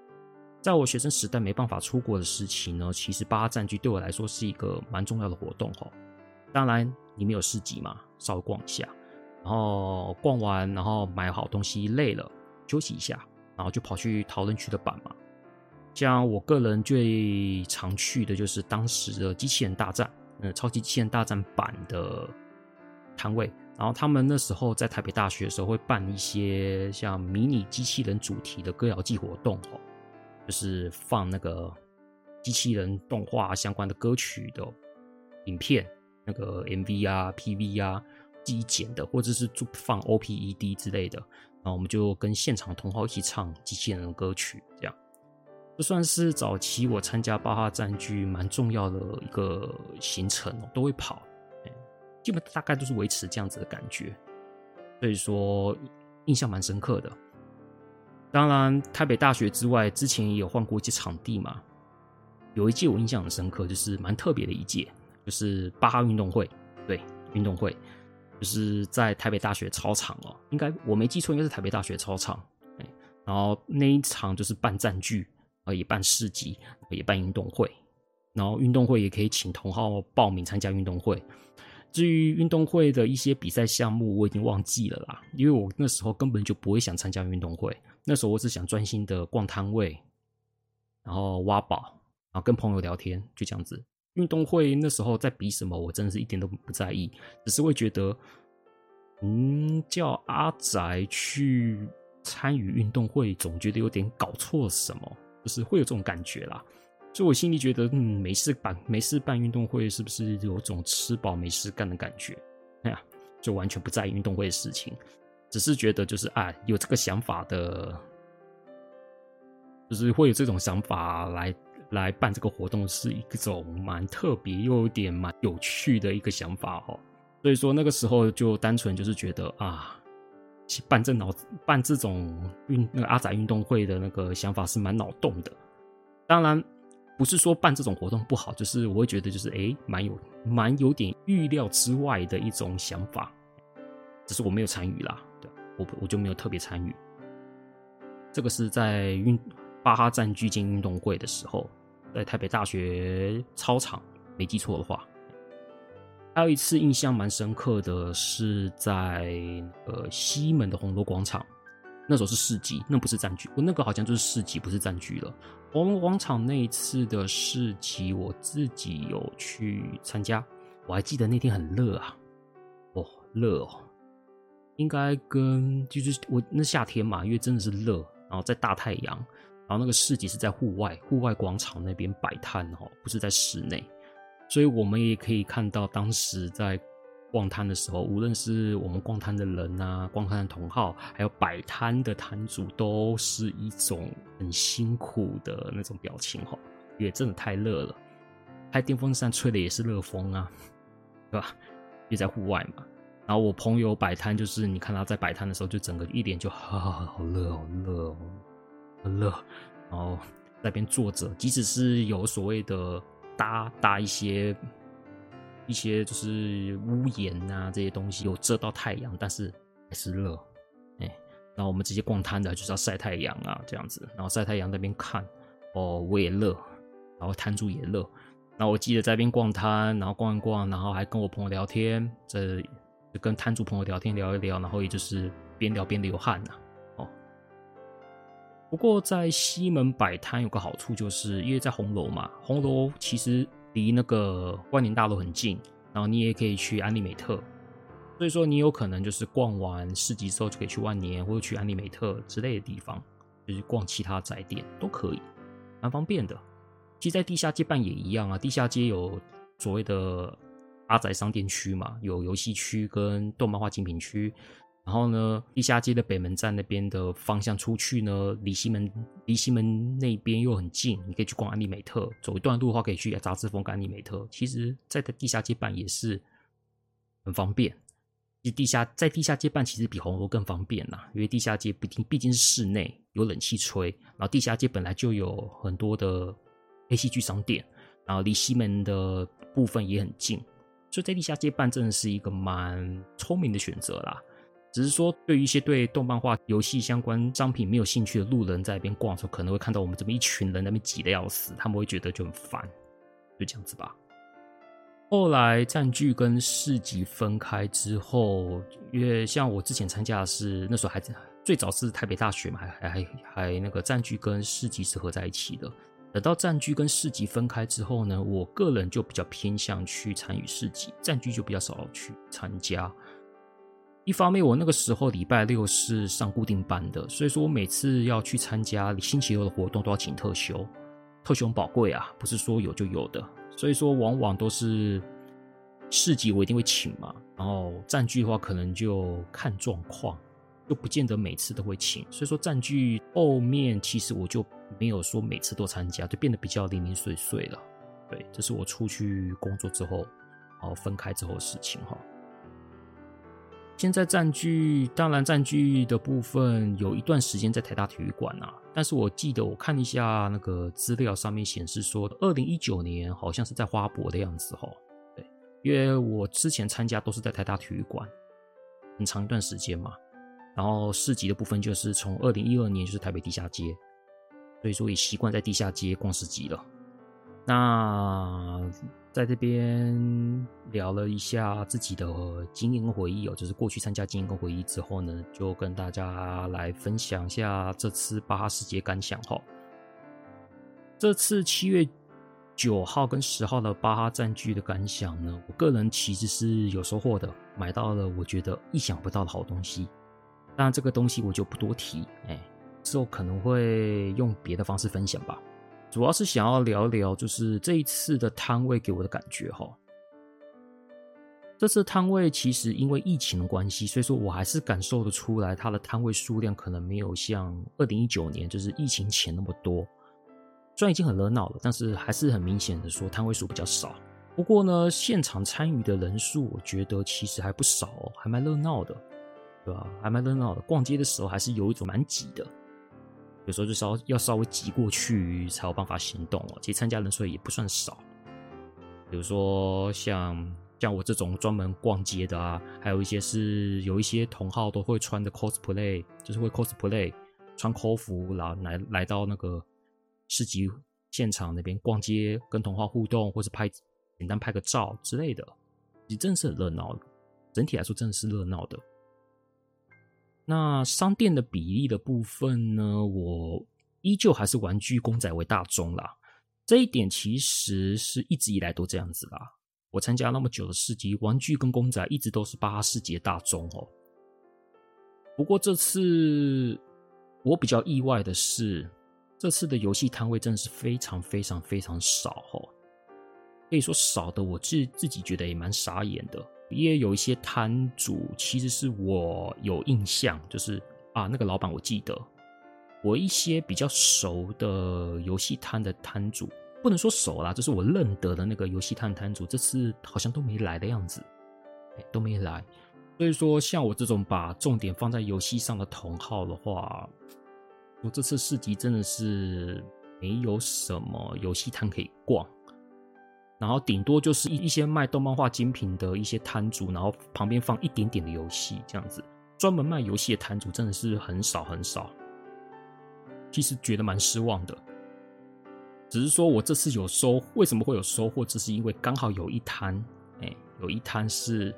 Speaker 1: 在我学生时代没办法出国的时期呢，其实巴哈战具对我来说是一个蛮重要的活动哈。当然里面有市集嘛，稍微逛一下，然后逛完，然后买好东西累了休息一下，然后就跑去讨论区的版嘛。像我个人最常去的就是当时的机器人大战，嗯，超级机器人大战版的摊位。然后他们那时候在台北大学的时候会办一些像迷你机器人主题的歌谣祭活动哦。就是放那个机器人动画相关的歌曲的影片，那个 MV 啊、PV 啊，自己剪的，或者是放 OPED 之类的，然后我们就跟现场同好一起唱机器人的歌曲，这样，这算是早期我参加巴哈战具蛮重要的一个行程哦，都会跑，基本大概都是维持这样子的感觉，所以说印象蛮深刻的。当然，台北大学之外，之前也有换过一些场地嘛。有一届我印象很深刻，就是蛮特别的一届，就是巴哈运动会。对，运动会就是在台北大学操场哦，应该我没记错，应该是台北大学操场。然后那一场就是办战具，也办市集，也办运动会。然后运动会也可以请同号报名参加运动会。至于运动会的一些比赛项目，我已经忘记了啦，因为我那时候根本就不会想参加运动会。那时候我只想专心的逛摊位，然后挖宝，然后跟朋友聊天，就这样子。运动会那时候在比什么，我真的是一点都不在意，只是会觉得，嗯，叫阿宅去参与运动会，总觉得有点搞错什么，就是会有这种感觉啦。所以我心里觉得，嗯，没事办，没事办运动会，是不是有种吃饱没事干的感觉？哎呀，就完全不在意运动会的事情，只是觉得就是啊，有这个想法的，就是会有这种想法来来办这个活动，是一种蛮特别又有点蛮有趣的一个想法哦。所以说那个时候就单纯就是觉得啊，办这脑办这种运那个阿仔运动会的那个想法是蛮脑洞的，当然。不是说办这种活动不好，就是我会觉得就是哎，蛮有蛮有点预料之外的一种想法，只是我没有参与啦，对，我我就没有特别参与。这个是在运巴哈占据间运动会的时候，在台北大学操场，没记错的话。还有一次印象蛮深刻的是在呃西门的红楼广场。那时候是市集，那不是占据，我那个好像就是市集，不是占据了。红楼广场那一次的市集，我自己有去参加，我还记得那天很热啊，哦，热哦，应该跟就是我那夏天嘛，因为真的是热，然后在大太阳，然后那个市集是在户外，户外广场那边摆摊哦，不是在室内，所以我们也可以看到当时在。逛摊的时候，无论是我们逛摊的人啊，逛摊的同好，还有摆摊的摊主，都是一种很辛苦的那种表情哈，因为真的太热了，开电风扇吹的也是热风啊，对吧？也在户外嘛。然后我朋友摆摊，就是你看他在摆摊的时候，就整个一脸就哈哈，好热，好热哦，很热。然后在那边坐着，即使是有所谓的搭搭一些。一些就是屋檐啊，这些东西有遮到太阳，但是还是热，哎，然后我们这些逛摊的就是要晒太阳啊，这样子，然后晒太阳那边看，哦，我也热，然后摊主也热，然后我记得在那边逛摊，然后逛一逛，然后还跟我朋友聊天，这跟摊主朋友聊天聊一聊，然后也就是边聊边流汗呐，不过在西门摆摊有个好处，就是因为在红楼嘛，红楼其实。离那个万年大楼很近，然后你也可以去安利美特，所以说你有可能就是逛完市集之后就可以去万年或者去安利美特之类的地方，就是逛其他宅店都可以，蛮方便的。其实，在地下街办也一样啊，地下街有所谓的阿宅商店区嘛，有游戏区跟动漫画精品区。然后呢，地下街的北门站那边的方向出去呢，离西门离西门那边又很近，你可以去逛安利美特。走一段路的话，可以去杂志风跟安利美特。其实，在地下街办也是很方便。其实地下在地下街办其实比红楼更方便啦，因为地下街毕竟毕竟是室内，有冷气吹。然后地下街本来就有很多的黑戏剧商店，然后离西门的部分也很近，所以在地下街办真的是一个蛮聪明的选择啦。只是说，对于一些对动漫画、游戏相关商品没有兴趣的路人，在那边逛的时候，可能会看到我们这么一群人那边挤得要死，他们会觉得就很烦，就这样子吧。后来占据跟市集分开之后，因为像我之前参加的是那时候还最早是台北大学嘛，还还还还那个占据跟市集是合在一起的。等到占据跟市集分开之后呢，我个人就比较偏向去参与市集，占据就比较少去参加。一方面，我那个时候礼拜六是上固定班的，所以说我每次要去参加星期六的活动都要请特休，特休宝贵啊，不是说有就有的，所以说往往都是市集我一定会请嘛，然后占据的话可能就看状况，就不见得每次都会请，所以说占据后面其实我就没有说每次都参加，就变得比较零零碎碎了。对，这是我出去工作之后，然后分开之后的事情哈。现在占据，当然占据的部分有一段时间在台大体育馆啊，但是我记得我看一下那个资料上面显示说，二零一九年好像是在花博的样子哈。对，因为我之前参加都是在台大体育馆，很长一段时间嘛。然后市集的部分就是从二零一二年就是台北地下街，所以说也习惯在地下街逛市集了。那在这边聊了一下自己的经验跟回忆哦，就是过去参加经验跟回忆之后呢，就跟大家来分享一下这次巴哈世节感想哈。这次七月九号跟十号的巴哈战具的感想呢，我个人其实是有收获的，买到了我觉得意想不到的好东西。当然这个东西我就不多提，哎，之后可能会用别的方式分享吧。主要是想要聊聊，就是这一次的摊位给我的感觉哈。这次摊位其实因为疫情的关系，所以说我还是感受得出来，它的摊位数量可能没有像二零一九年就是疫情前那么多。虽然已经很热闹了，但是还是很明显的说摊位数比较少。不过呢，现场参与的人数，我觉得其实还不少，还蛮热闹的，对吧？还蛮热闹的。逛街的时候还是有一种蛮挤的。有时候就稍要稍微挤过去才有办法行动哦。其实参加人数也不算少，比如说像像我这种专门逛街的啊，还有一些是有一些同好都会穿的 cosplay，就是会 cosplay 穿 cos 服，然后来来到那个市集现场那边逛街，跟同好互动，或是拍简单拍个照之类的，其实真是很热闹。整体来说，真的是热闹的。那商店的比例的部分呢，我依旧还是玩具公仔为大宗啦。这一点其实是一直以来都这样子啦。我参加那么久的市集，玩具跟公仔一直都是巴哈世节大宗哦。不过这次我比较意外的是，这次的游戏摊位真的是非常非常非常少哦。可以说少的，我自自己觉得也蛮傻眼的。也有一些摊主，其实是我有印象，就是啊，那个老板我记得，我一些比较熟的游戏摊的摊主，不能说熟啦，就是我认得的那个游戏摊摊主，这次好像都没来的样子，都没来。所以说，像我这种把重点放在游戏上的同好的话，我这次市集真的是没有什么游戏摊可以逛。然后顶多就是一一些卖动漫画精品的一些摊主，然后旁边放一点点的游戏这样子。专门卖游戏的摊主真的是很少很少，其实觉得蛮失望的。只是说我这次有收，为什么会有收获？只是因为刚好有一摊，哎，有一摊是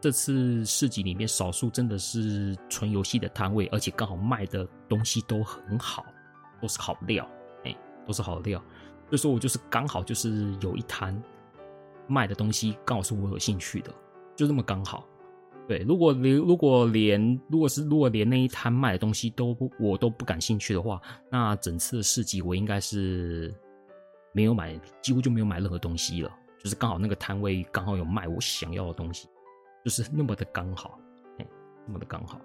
Speaker 1: 这次市集里面少数真的是纯游戏的摊位，而且刚好卖的东西都很好，都是好料，哎，都是好料。所以说我就是刚好就是有一摊卖的东西，刚好是我有兴趣的，就这么刚好。对，如果连如果连如果是如果连那一摊卖的东西都不我都不感兴趣的话，那整次的市集我应该是没有买，几乎就没有买任何东西了。就是刚好那个摊位刚好有卖我想要的东西，就是那么的刚好，哎，那么的刚好。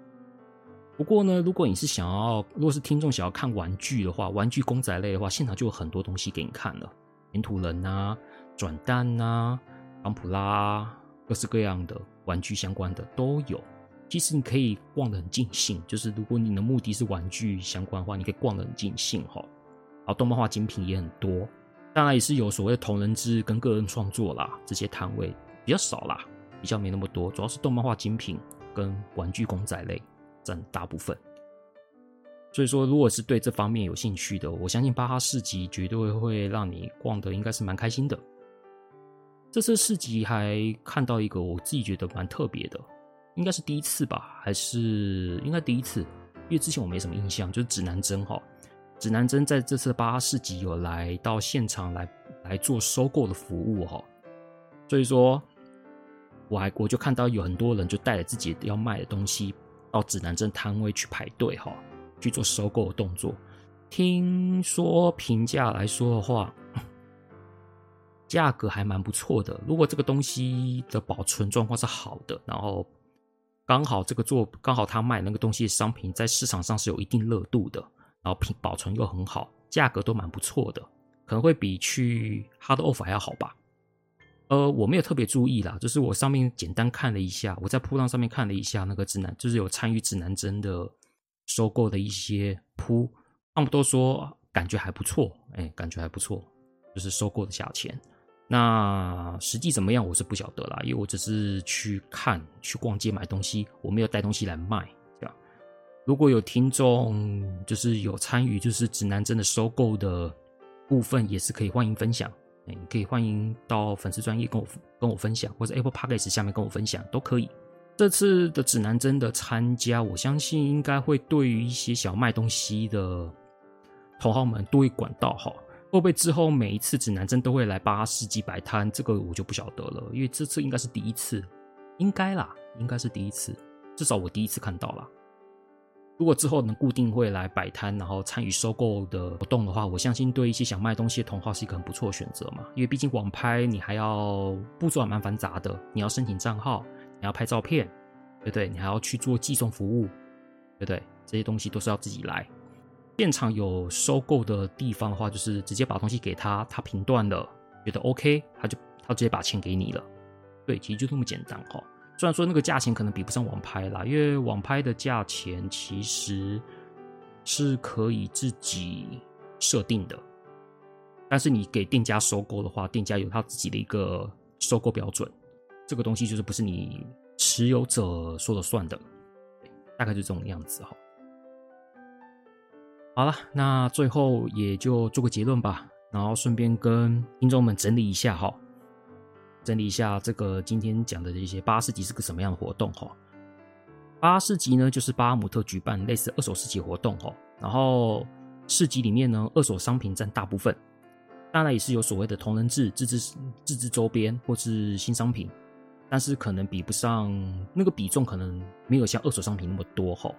Speaker 1: 不过呢，如果你是想要，如果是听众想要看玩具的话，玩具公仔类的话，现场就有很多东西给你看了，粘土人啊、转蛋啊、钢普拉，各式各样的玩具相关的都有。其实你可以逛得很尽兴，就是如果你的目的是玩具相关的话，你可以逛得很尽兴哈。然后动漫画精品也很多，当然也是有所谓的同人志跟个人创作啦，这些摊位比较少啦，比较没那么多，主要是动漫画精品跟玩具公仔类。占大部分，所以说，如果是对这方面有兴趣的，我相信巴哈市集绝对会让你逛的应该是蛮开心的。这次市集还看到一个我自己觉得蛮特别的，应该是第一次吧，还是应该第一次，因为之前我没什么印象，就是指南针哈，指南针在这次巴哈市集有来到现场来来做收购的服务哈，所以说，我还我就看到有很多人就带着自己要卖的东西。到指南针摊位去排队哈，去做收购的动作。听说评价来说的话，价格还蛮不错的。如果这个东西的保存状况是好的，然后刚好这个做刚好他卖那个东西的商品在市场上是有一定热度的，然后品保存又很好，价格都蛮不错的，可能会比去 Hard Off 还要好吧。呃，我没有特别注意啦，就是我上面简单看了一下，我在铺浪上面看了一下那个指南，就是有参与指南针的收购的一些铺，他们都说感觉还不错，哎、感觉还不错，就是收购的价钱。那实际怎么样，我是不晓得啦，因为我只是去看、去逛街买东西，我没有带东西来卖，这样。如果有听众就是有参与，就是指南针的收购的部分，也是可以欢迎分享。你可以欢迎到粉丝专业跟我跟我分享，或者 Apple Podcast 下面跟我分享都可以。这次的指南针的参加，我相信应该会对于一些想卖东西的同行们多一管道哈。会不会之后每一次指南针都会来巴哈市集摆摊？这个我就不晓得了，因为这次应该是第一次，应该啦，应该是第一次，至少我第一次看到啦。如果之后能固定会来摆摊，然后参与收购的活动的话，我相信对一些想卖东西的同好是一个很不错的选择嘛。因为毕竟网拍你还要步骤还蛮繁杂的，你要申请账号。你要拍照片，对不对？你还要去做寄送服务，对不对？这些东西都是要自己来。现场有收购的地方的话，就是直接把东西给他，他评断了，觉得 OK，他就他直接把钱给你了。对，其实就这么简单哈。虽然说那个价钱可能比不上网拍啦，因为网拍的价钱其实是可以自己设定的，但是你给店家收购的话，店家有他自己的一个收购标准。这个东西就是不是你持有者说了算的，大概就这种样子哈。好了，那最后也就做个结论吧，然后顺便跟听众们整理一下哈，整理一下这个今天讲的这些巴哈市集是个什么样的活动哈。巴哈市集呢，就是巴姆特举办类似二手市集活动哈，然后市集里面呢，二手商品占大部分，当然也是有所谓的同人志、自制自制周边或是新商品。但是可能比不上那个比重，可能没有像二手商品那么多哈。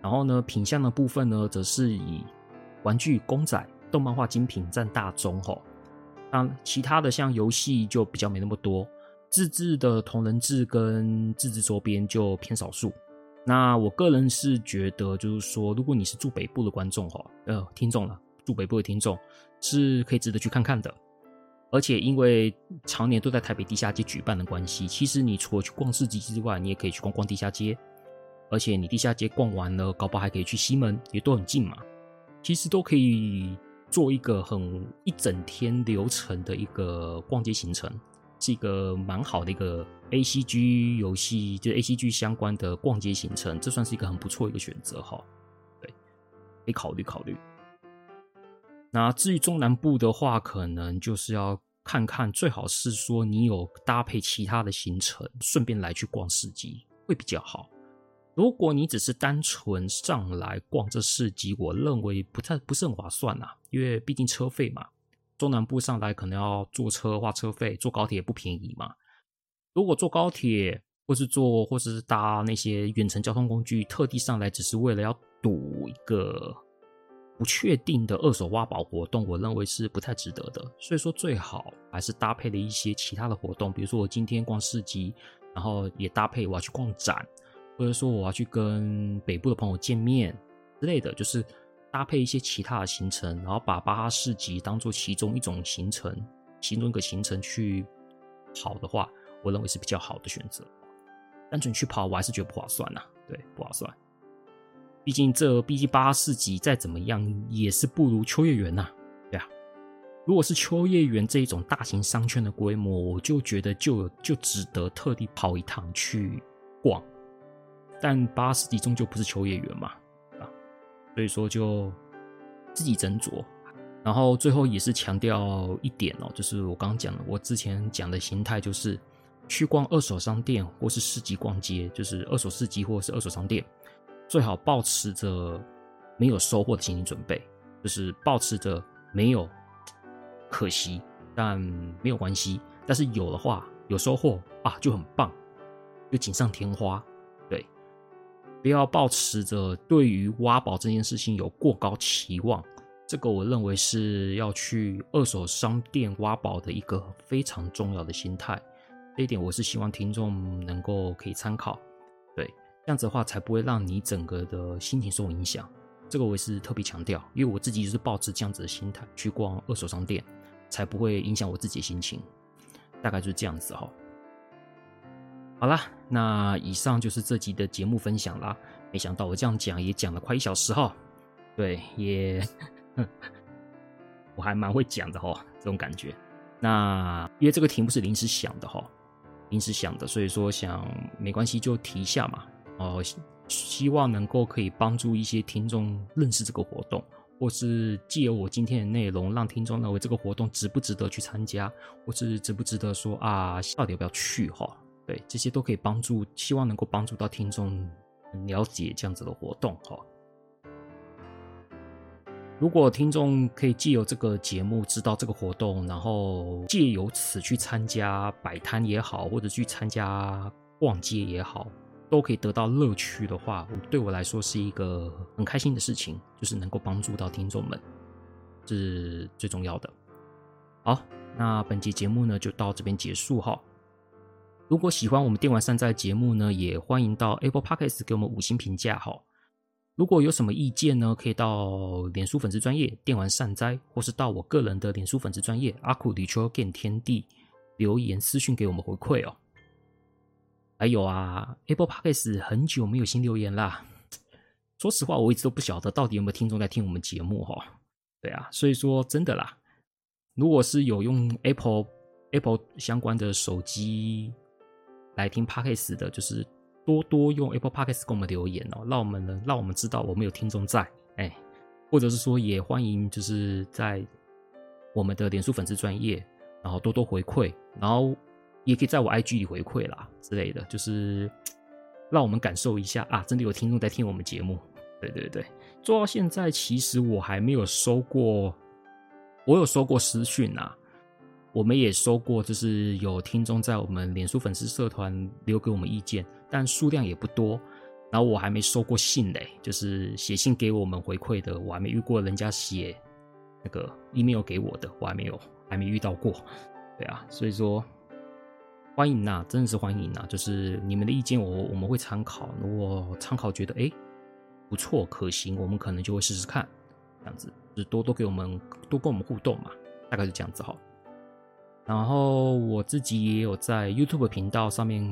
Speaker 1: 然后呢，品相的部分呢，则是以玩具、公仔、动漫画精品占大宗哈。那其他的像游戏就比较没那么多，自制的同人志跟自制周边就偏少数。那我个人是觉得，就是说，如果你是住北部的观众哈，呃，听众了，住北部的听众是可以值得去看看的。而且因为常年都在台北地下街举办的关系，其实你除了去逛市集之外，你也可以去逛逛地下街。而且你地下街逛完了，搞不好还可以去西门，也都很近嘛。其实都可以做一个很一整天流程的一个逛街行程，是一个蛮好的一个 ACG 游戏，就 ACG 相关的逛街行程，这算是一个很不错一个选择哈。对，可以考虑考虑。那至于中南部的话，可能就是要看看，最好是说你有搭配其他的行程，顺便来去逛市集会比较好。如果你只是单纯上来逛这市集，我认为不太不是很划算呐，因为毕竟车费嘛，中南部上来可能要坐车花车费，坐高铁也不便宜嘛。如果坐高铁或是坐或是搭那些远程交通工具，特地上来只是为了要赌一个。不确定的二手挖宝活动，我认为是不太值得的。所以说，最好还是搭配了一些其他的活动，比如说我今天逛市集，然后也搭配我要去逛展，或者说我要去跟北部的朋友见面之类的，就是搭配一些其他的行程，然后把巴哈市集当做其中一种行程，其中一个行程去跑的话，我认为是比较好的选择。单纯去跑，我还是觉得不划算呐、对，不划算。毕竟这毕竟巴哈市集再怎么样也是不如秋叶原呐，对啊。如果是秋叶原这一种大型商圈的规模，我就觉得就就值得特地跑一趟去逛。但巴哈市集终究不是秋叶原嘛，啊，所以说就自己斟酌。然后最后也是强调一点哦，就是我刚刚讲的，我之前讲的形态就是去逛二手商店或是市集逛街，就是二手市集或是二手商店。最好保持着没有收获的心理准备，就是保持着没有可惜，但没有关系。但是有的话，有收获啊，就很棒，就锦上添花。不要抱持着对于挖宝这件事情有过高期望，这个我认为是要去二手商店挖宝的一个非常重要的心态。这一点我是希望听众能够可以参考。对。这样子的话，才不会让你整个的心情受影响。这个我也是特别强调，因为我自己就是抱持这样子的心态去逛二手商店，才不会影响我自己的心情。大概就是这样子哈。好啦，那以上就是这集的节目分享啦。没想到我这样讲也讲了快一小时哈。对，也 我还蛮会讲的哈，这种感觉。那因为这个题目是临时想的哈，临时想的，所以说想没关系就提一下嘛。哦，希望能够可以帮助一些听众认识这个活动，或是借由我今天的内容，让听众认为这个活动值不值得去参加，或是值不值得说啊，到底要不要去哈？对，这些都可以帮助，希望能够帮助到听众了解这样子的活动哈。如果听众可以借由这个节目知道这个活动，然后借由此去参加摆摊也好，或者去参加逛街也好。都可以得到乐趣的话，对我来说是一个很开心的事情，就是能够帮助到听众们，这是最重要的。好，那本期节目呢就到这边结束哈。如果喜欢我们电玩善哉节目呢，也欢迎到 Apple Podcast 给我们五星评价哈。如果有什么意见呢，可以到脸书粉丝专业电玩善哉，或是到我个人的脸书粉丝专业阿酷 Retro Game 天地留言私讯给我们回馈哦。还有啊，Apple Podcast 很久没有新留言啦。说实话，我一直都不晓得到底有没有听众在听我们节目哈。对啊，所以说真的啦，如果是有用 Apple Apple 相关的手机来听 Podcast 的，就是多多用 Apple Podcast 给我们留言哦，让我们能让我们知道我们有听众在，哎，或者是说也欢迎就是在我们的脸书粉丝专业，然后多多回馈，然后。也可以在我 IG 里回馈啦之类的，就是 让我们感受一下啊，真的有听众在听我们节目。对对对，做到现在，其实我还没有收过，我有收过私讯啊，我们也收过，就是有听众在我们脸书粉丝社团留给我们意见，但数量也不多。然后我还没收过信嘞，就是写信给我们回馈的，我还没遇过人家写那个 email 给我的，我还没有，还没遇到过。对啊，所以说。欢迎呐，真的是欢迎呐！就是你们的意见我，我们会参考。如果参考觉得哎不错可行，我们可能就会试试看，这样子就是多多给我们多跟我们互动嘛，大概是这样子哈。然后我自己也有在 YouTube 频道上面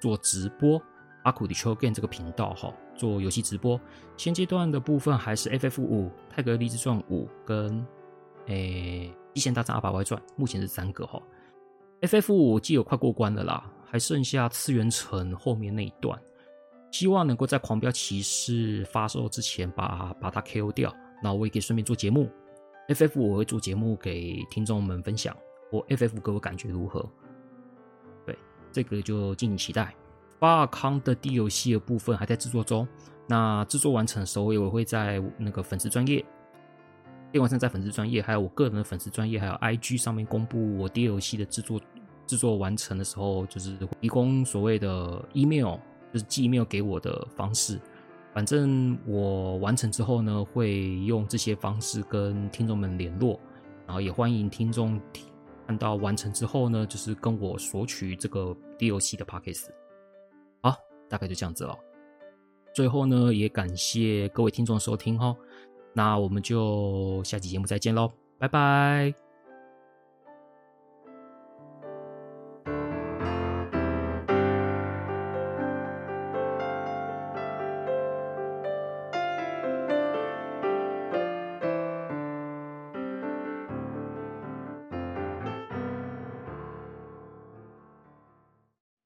Speaker 1: 做直播，阿酷 Retro Game 这个频道哈，做游戏直播。现阶段的部分还是 FF 五、泰格立志传五跟诶一线大战阿法外传，目前是三个哈。FF 五既有快过关了啦，还剩下次元城后面那一段，希望能够在狂飙骑士发售之前把把它 KO 掉。那我也可以顺便做节目，FF 五我会做节目给听众们分享，我 FF 给我感觉如何？对，这个就敬请期待。巴尔康的 DLC 的部分还在制作中，那制作完成的时候，我也会在那个粉丝专页。电玩善哉粉丝专业，还有我个人的粉丝专业，还有 IG 上面公布我 DLC 的制作制作完成的时候，就是提供所谓的 email，就是寄 email 给我的方式。反正我完成之后呢，会用这些方式跟听众们联络，然后也欢迎听众看到完成之后呢，就是跟我索取这个 DLC 的 package。好，大概就这样子了。最后呢，也感谢各位听众收听哈。那我们就下期节目再见喽，拜拜。